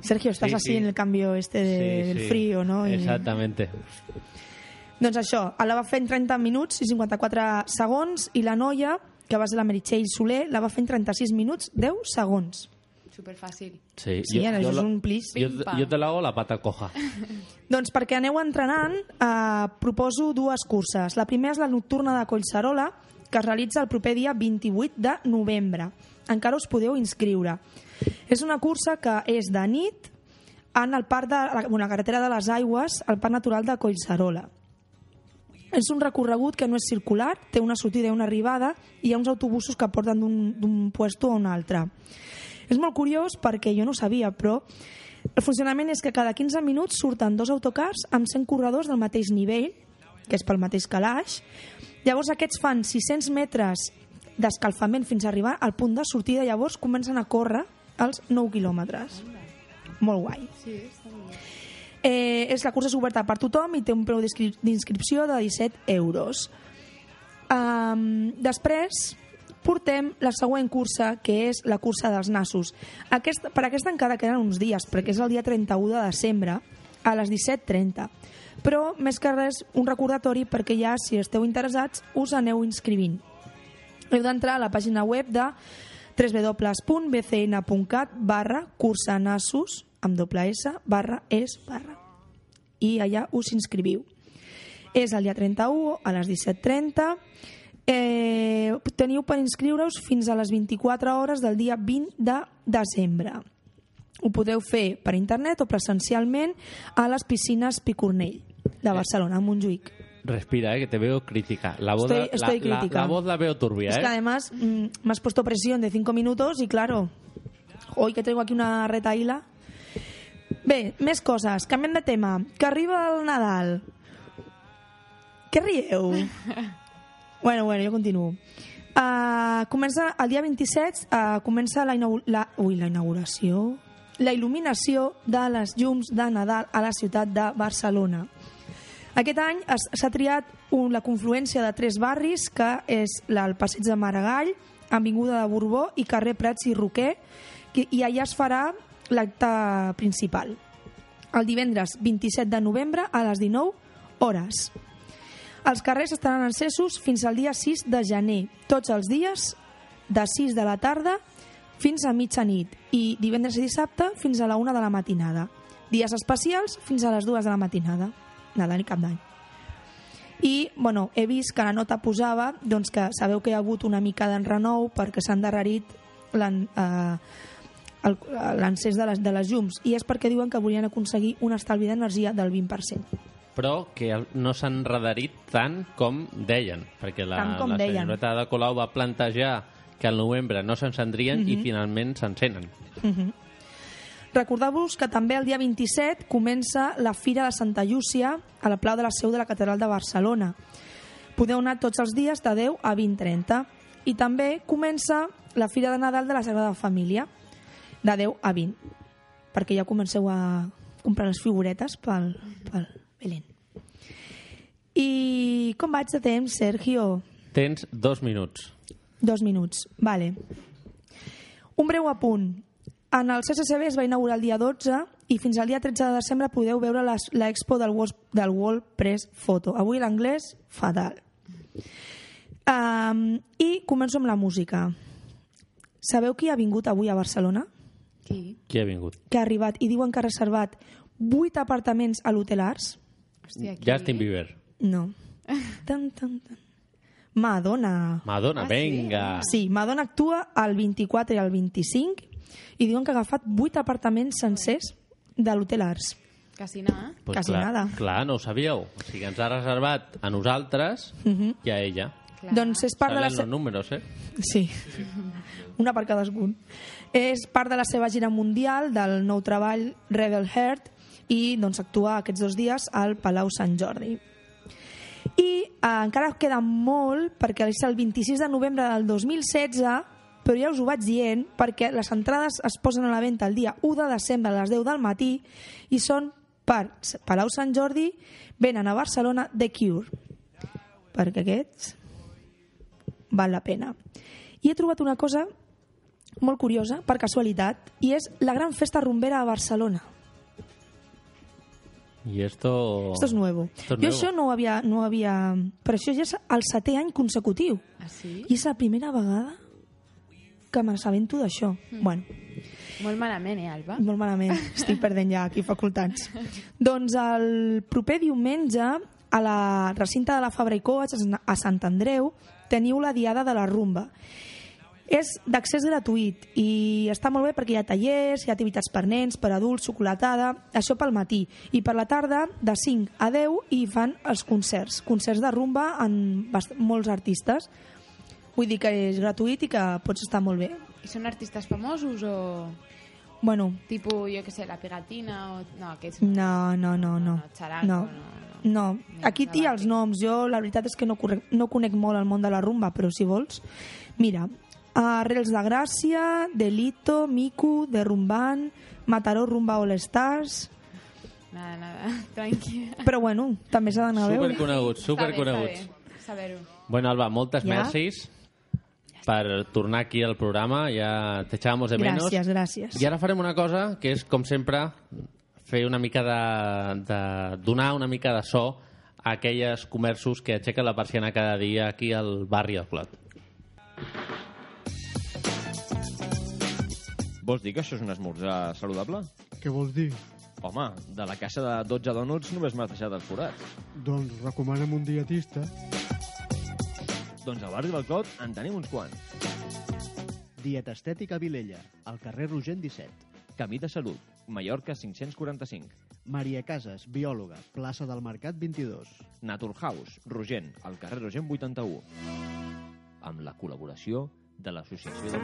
Sergio, estás Sí, así sí. en el cambio este de- Sí, del sí. frío, no? I- Exactamente. Doncs això, la va fer en 30 minuts i 54 segons i la noia, que va ser la Meritxell Soler, la va fer en 36 minuts 10 segons. Superfàcil. Sí, Sí, ara això és un plis. Jo, jo te l'hago la pata coja. Doncs perquè aneu entrenant, eh, proposo dues curses. La primera és la nocturna de Collserola, que es realitza el proper dia 28 de novembre. Encara us podeu inscriure. És una cursa que és de nit en el parc de la, bueno, la carretera de les Aigües, al Parc Natural de Collserola. És un recorregut que no és circular, té una sortida i una arribada i hi ha uns autobusos que porten d'un- d'un puesto a un altre. És molt curiós perquè jo no ho sabia, però el funcionament és que cada 15 minuts surten dos autocars amb 100 corredors del mateix nivell, que és pel mateix calaix. Llavors aquests fan 600 metres d'escalfament fins a arribar al punt de sortida, llavors comencen a córrer els 9 quilòmetres. Molt guai. Sí, està bé. Eh, és la cursa és oberta per tothom i té un preu d'inscri- d'inscripció de 17 euros. Um, després portem la següent cursa, que és la cursa dels nassos. Aquesta, per aquesta encara queden uns dies, perquè és el dia 31 de desembre, a les 17.30. Però, més que res, un recordatori perquè ja, si esteu interessats, us aneu inscrivint. Heu d'entrar a la pàgina web de www.bcn.cat barra cursanassos amb doble S barra es barra i allà us inscriviu. És el dia 31 a les 17.30 eh, teniu per inscriure-us fins a les 24 hores del dia 20 de desembre. Ho podeu fer per internet o presencialment a les piscines Picornell de Barcelona, a Montjuïc. Respira, eh, que te veo crítica. La voz, Estoy- la- estoy la, crítica. la voz la veo turbia, Es que ¿eh? además mm, me has puesto presión de 5 minutos y claro, hoy que tengo aquí una retaïla... Bé, més coses. Canviem de tema. Que arriba el Nadal. Què rieu? bueno, bueno, jo continuo. Uh, comença el dia 27, uh, comença la, la, ui, la inauguració, la il·luminació de les llums de Nadal a la ciutat de Barcelona. Aquest any s'ha triat un, la confluència de tres barris, que és el Passeig de Maragall, Avinguda de Borbó i carrer Prats i Roquer, que, i allà es farà l'acte principal. El divendres 27 de novembre a les 19 hores. Els carrers estaran encesos fins al dia 6 de gener, tots els dies de 6 de la tarda fins a mitjanit i divendres i dissabte fins a la 1 de la matinada. Dies especials fins a les 2 de la matinada. Nadal i Cap d'Any. I, bueno, he vist que la nota posava doncs, que sabeu que hi ha hagut una mica d'enrenou perquè s'ha endarrerit eh, l'encès de, les, de les llums i és perquè diuen que volien aconseguir un estalvi d'energia del 20%. Però que no s'han enredarit tant com deien, perquè la, Tant com la deien. senyoreta de Colau va plantejar que al novembre no s'encendrien i Mhm. finalment s'encenen. Uh -huh. Recordeu-vos que també el dia 27 comença la Fira de Santa Llúcia a la Plau de la Seu de la Catedral de Barcelona. Podeu anar tots els dies de 10 a 20.30. I també comença la Fira de Nadal de la Sagrada Família de 10 a 20 perquè ja comenceu a comprar les figuretes pel, pel Belén. I com vaig de temps, Sergio? Tens dos minuts. Dos minuts, vale. Un breu apunt. En el CCCB es va inaugurar el dia 12 i fins al dia 13 de desembre podeu veure l'expo del, del World Press Photo. Avui l'anglès, fatal. Um, I començo amb la música. Sabeu qui ha vingut avui a Barcelona? Qui? Qui ha vingut? Que ha arribat i diuen que ha reservat 8 apartaments a l'Hotel Arts? Hòstia, qui? Justin Bieber. No. Tan, tan, tan. Madonna. Madonna, Ah, sí? venga. Sí, Madonna actua el 24 i el 25 i diuen que ha agafat 8 apartaments sencers de l'Hotel Arts. Quasi nada. Pues Quasi clar, nada. Clar, no ho sabíeu. O sigui, ens ha reservat a nosaltres Mhm. i a ella. Clar. Doncs és part de la... Salen Se... números, eh? Sí, una per cadascun. És part de la seva gira mundial del nou treball Rebel Heart i doncs, actua aquests dos dies al Palau Sant Jordi. I eh, encara queda molt perquè és el 26 de novembre del 2016 però ja us ho vaig dient perquè les entrades es posen a la venda el dia 1 de desembre a les 10 del matí i són per Palau Sant Jordi venen a Barcelona The Cure perquè aquests val la pena. I he trobat una cosa molt curiosa, per casualitat, i és la gran festa rumbera a Barcelona. I esto... Esto es nuevo. Esto es jo nuevo. això no ho havia, no ho havia... Però això ja és el setè any consecutiu. Ah, sí? I és la primera vegada que m'assabento d'això. Mm. Bueno. Molt malament, eh, Alba? Molt malament, estic perdent ja aquí facultats. doncs el proper diumenge, a la recinte de la Fabra i Coats, a Sant Andreu, teniu la Diada de la Rumba. És d'accés gratuït i està molt bé perquè hi ha tallers, hi ha activitats per nens, per adults, xocolatada, això pel matí. I per la tarda, de 5 a 10, hi fan els concerts. Concerts de rumba amb bast- molts artistes. Vull dir que és gratuït i que pots estar molt bé. I són artistes famosos o... Bueno, Tipo, jo què sé, La Pegatina o... No, aquests... no, no, no, no. No. No, aquí no, té els noms. Jo la veritat és que no, no conec molt el món de la rumba, però si vols... Mira, Arrels de Gràcia, Delito, Miku, Derrumbant, Mataró Rumba All Stars... Nada, nada, tranquil·la. Però bueno, també s'ha d'anar a veure. Superconeguts, superconeguts. Saber-ho. Bueno, Alba, moltes Ja? mercis per tornar aquí al programa. Ja te echábamos de menos. Gràcies, gràcies. I ara farem una cosa que és, com sempre, fer una mica de, de donar una mica de so a aquelles comerços que aixequen la persiana cada dia aquí al barri del Clot. Vols dir que això és un esmorzar saludable? Què vols dir? Home, de la caixa de 12 donuts només m'has deixat els forats. Doncs recomana'm un dietista. Doncs al barri del Clot en tenim uns quants. Dieta Estètica Vilella, al carrer Rogent 17. Camí de Salut, Mallorca 545. Maria Casas, biòloga, plaça del Mercat 22. Naturhaus, Rogent, al carrer Rogent 81. Amb la col·laboració de l'Associació de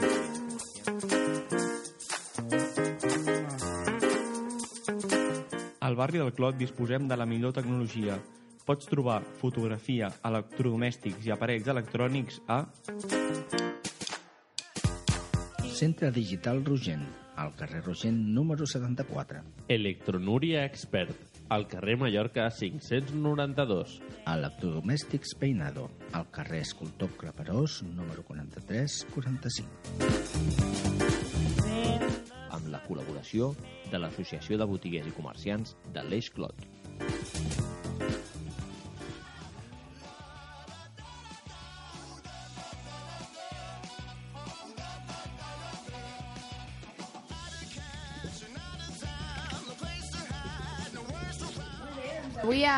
Al barri del Clot disposem de la millor tecnologia. Pots trobar fotografia, electrodomèstics i aparells electrònics a... Centre Digital Rogent, al carrer Rogent número 74. Electronúria Expert, al carrer Mallorca 592. Electrodomèstics Peinado, al carrer Escultor Claperós número 43-45. amb la col·laboració de l'Associació de Botiguers i Comerciants de l'Eix Clot.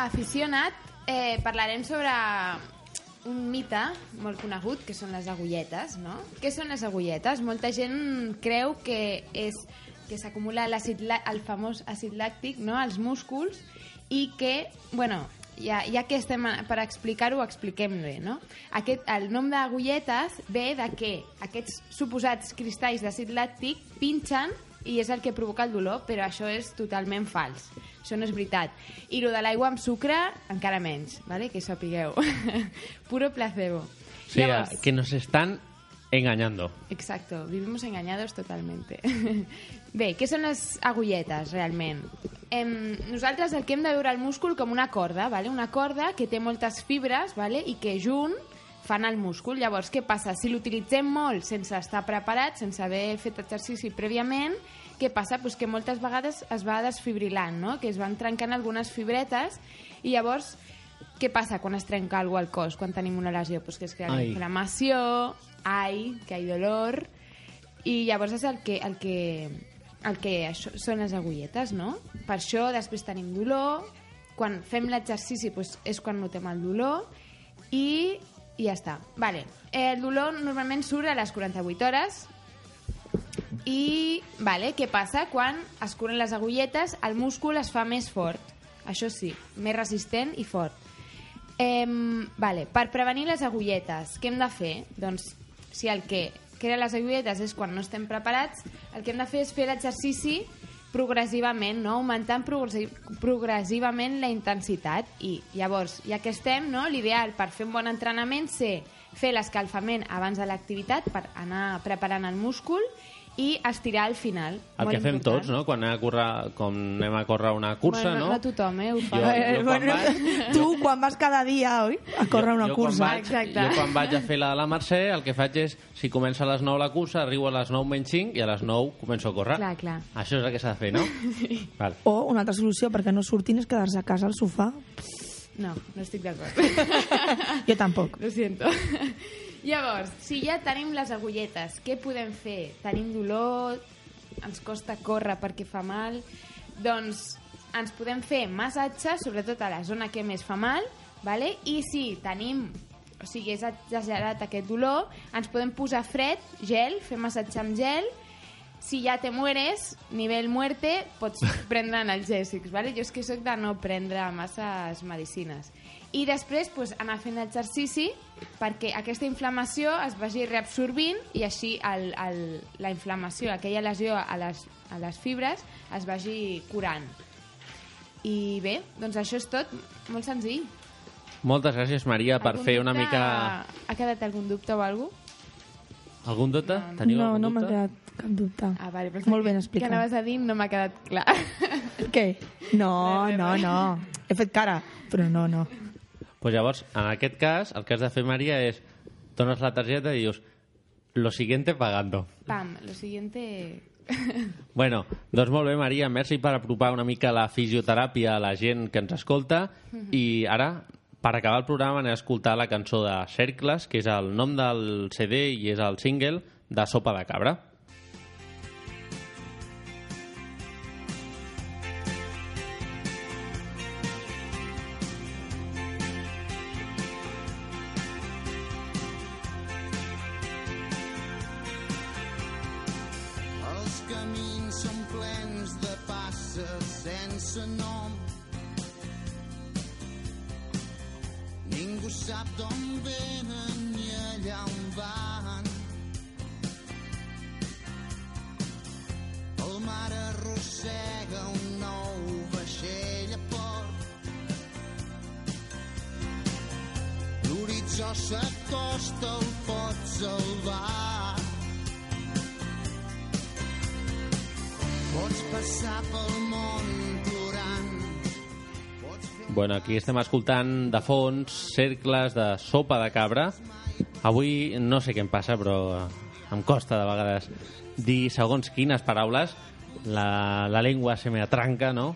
Aficionat eh, parlarem sobre un mite molt conegut, que són les agulletes, no? Què són les agulletes? Molta gent creu que és que s'acumula el famós àcid làctic no? als músculs i que, bueno, ja, ja que estem a- per explicar-ho, expliquem bé, no? Aquest, el nom d'agulletes ve de que aquests suposats cristalls d'àcid làctic pinxen i és el que provoca el dolor, però això és totalment fals. Això no és veritat. I lo de l'aigua amb sucre, encara menys, ¿vale? que sapigueu. Puro placebo. O sea, que nos están engañando. Exacto, vivimos engañados totalmente. Bé, què són les agulletes, realment? Em, nosaltres el que hem de veure el múscul com una corda, vale? una corda que té moltes fibres vale? i que junt fan el múscul. Llavors, què passa? Si l'utilitzem molt sense estar preparat, sense haver fet exercici prèviament, què passa? Pues que moltes vegades es va desfibrilant, no? que es van trencant algunes fibretes i llavors què passa quan es trenca alguna al cos, quan tenim una lesió? Pues que es crea Ai. inflamació, ai, que hi ha dolor, i llavors és el que, el que, el que això, són les agulletes, no? Per això després tenim dolor, quan fem l'exercici pues, és quan notem el dolor i, i ja està. Vale. Eh, El dolor normalment surt a les 48 hores i vale, què passa? Quan es curen les agulletes el múscul es fa més fort, això sí, més resistent i fort. Eh, vale, per prevenir les agulletes, què hem de fer? Doncs si el que crea les agulletes és quan no estem preparats, el que hem de fer és fer l'exercici progressivament, no? augmentant progressi progressivament la intensitat i llavors, ja que estem, no? l'ideal per fer un bon entrenament és fer l'escalfament abans de l'activitat per anar preparant el múscul i estirar al final. El Molt que fem important. tots, no? Quan anem a córrer, com anem a córrer una cursa, bueno, no? No tothom, eh? Ho fa. Jo- jo quan vaig- Tu, quan vas cada dia, oi? A córrer una jo, cursa. Quan vaig, jo quan vaig a fer la de la Mercè, el que faig és, si comença a les 9 la cursa, arribo a les 9 menys 5 i a les 9 començo a córrer. Clar, clar. Això és el que s'ha de fer, no? Val. O una altra solució perquè no surtin és quedar-se a casa al sofà. No, no estic d'acord. Jo tampoc. Lo siento. Llavors, si ja tenim les agulletes, què podem fer? Tenim dolor, ens costa córrer perquè fa mal, doncs ens podem fer massatge, sobretot a la zona que més fa mal, vale? i si tenim o sigui, és exagerat aquest dolor, ens podem posar fred, gel, fer massatge amb gel, si ja te mueres, nivell muerte, pots prendre analgèsics, ¿vale? Jo és que sóc de no prendre masses medicines. I després pues, anar fent exercici perquè aquesta inflamació es vagi reabsorbint i així el, el, la inflamació, aquella lesió a les, a les fibres, es vagi curant. I bé, doncs això és tot, molt senzill. Moltes gràcies, Maria, per Algun fer una dubte- mica... Ha quedat algun dubte o alguna cosa? Algun dubte? Teniu No, algun no m'ha quedat cap dubte. Ah, vale, però Molt ben Que explicat. anaves a dir no m'ha quedat clar. Què? No, no, no. He fet cara, però no, no. Pues llavors, en aquest cas, el que has de fer, Maria, és dones la targeta i dius lo siguiente pagando. Pam, lo siguiente... Bueno, doncs molt bé, Maria, merci per apropar una mica la fisioteràpia a la gent que ens escolta Mhm. i ara, per acabar el programa, anem a escoltar la cançó de Cercles, que és el nom del CD i és el single de Sopa de Cabra. Pots passar pel món plorant. Bueno, aquí estem escoltant de fons cercles de sopa de cabra. Avui no sé què em passa, però em costa de vegades dir segons quines paraules. La, la llengua se me atranca, no?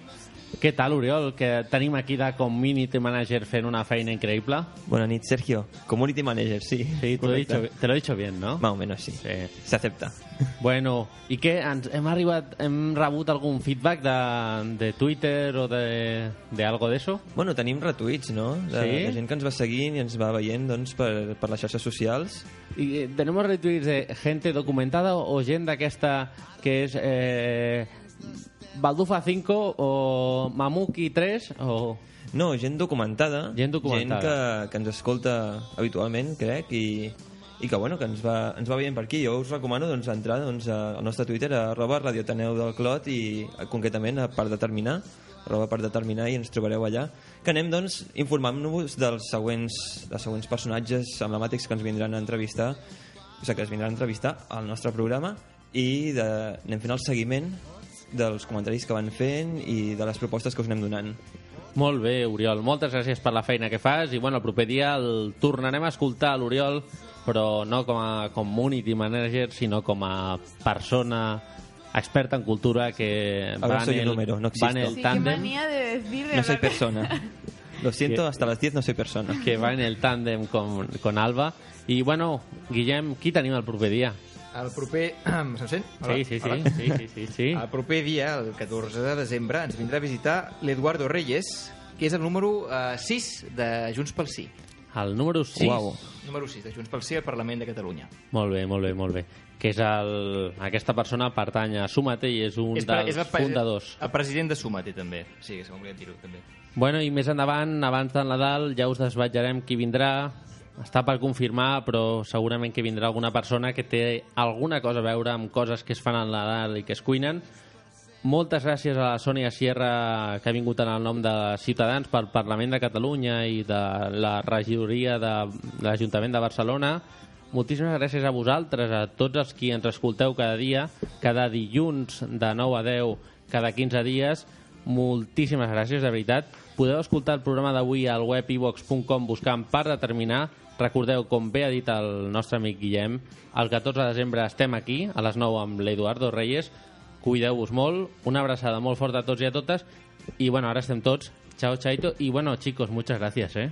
Què tal, Oriol, que tenim aquí de Community Manager fent una feina increïble? Buenas noches, Sergio. Community Manager, sí. Sí, te lo, he dicho, te lo he dicho bien, no? Más o menos, sí. Sí. Se acepta. Bueno, i què? Ens, hem arribat, hem rebut algun feedback de, de Twitter o de, de algo d'això? Bueno, tenim retuits, no? De, Sí? de gent que ens va seguint i ens va veient doncs, per, per les xarxes socials. Y eh, tenemos retweets de gente documentada o gent d'aquesta que és eh, Baldufa 5 o Mamuki 3 o... No, gent documentada. Gent documentada. Gent que, que ens escolta habitualment, crec, i, i que, bueno, que ens va, ens va veient per aquí. Jo us recomano doncs, entrar doncs, al nostre Twitter, a arroba radiotaneu del Clot, i eh, concretament a per determinar, arroba per determinar, i ens trobareu allà. Que anem, doncs, informant-nos dels següents, dels següents personatges emblemàtics que ens vindran a entrevistar, o sigui, que es vindran a entrevistar al nostre programa, i de, anem fent el seguiment dels comentaris que van fent i de les propostes que us anem donant. Molt bé, Oriol. Moltes gràcies per la feina que fas i bueno, el proper dia el tornarem a escoltar a l'Oriol però no com a community manager sinó com a persona experta en cultura que Ahora va soy en el, número, no va en el Sí, qué tándem manía de decir de No soy persona. Lo siento, Que- hasta las 10 no soy persona. que va en el tándem con, con Alba i bueno, Guillem, qui tenim el proper dia? El proper... Se'm sent? Sí, sí, sí, sí, sí, sí, sí. El proper dia, el 14 de desembre, ens vindrà a visitar l'Eduardo Reyes, que és el número eh, 6 de Junts pel Sí. El número 6. Uau. Número 6 de Junts pel Sí al Parlament de Catalunya. Molt bé, molt bé, molt bé. Que és el... Aquesta persona pertany a Sumate i és un és, dels és el, fundadors. El president de Sumate, també. Sí, que segon volia dir-ho, també. Bueno, i més endavant, abans del Nadal, ja us desvetjarem qui vindrà. Està per confirmar, però segurament que vindrà alguna persona que té alguna cosa a veure amb coses que es fan al Nadal i que es cuinen. Moltes gràcies a la Sònia Sierra, que ha vingut en el nom de Ciutadans pel Parlament de Catalunya i de la regidoria de, l'Ajuntament de Barcelona. Moltíssimes gràcies a vosaltres, a tots els qui ens escolteu cada dia, cada dilluns de 9 a 10, cada 15 dies. Moltíssimes gràcies, de veritat. Podeu escoltar el programa d'avui al web ivox.com buscant per determinar. Recordeu, com bé ha dit el nostre amic Guillem, el 14 de desembre estem aquí, a les 9 amb l'Eduardo Reyes. Cuideu-vos molt, una abraçada molt forta a tots i a totes. I bueno, ara estem tots. Chao, chaito. Y bueno, chicos, muchas gracias, ¿eh?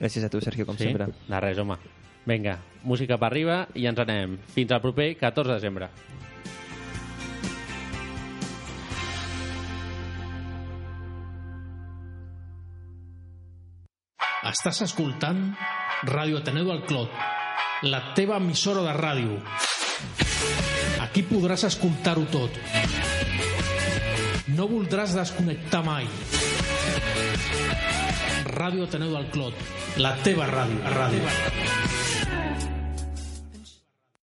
Gràcies a tu, Sergio, com sí? sempre. De res, home. Vinga, música per arriba i ens anem. Fins al proper 14 de desembre. Estàs escoltant Ràdio Ateneu del Clot, la teva emissora de ràdio. Aquí podràs escoltar-ho tot. No voldràs desconnectar mai. Ràdio Ateneu del Clot, la teva ràdio. ràdio.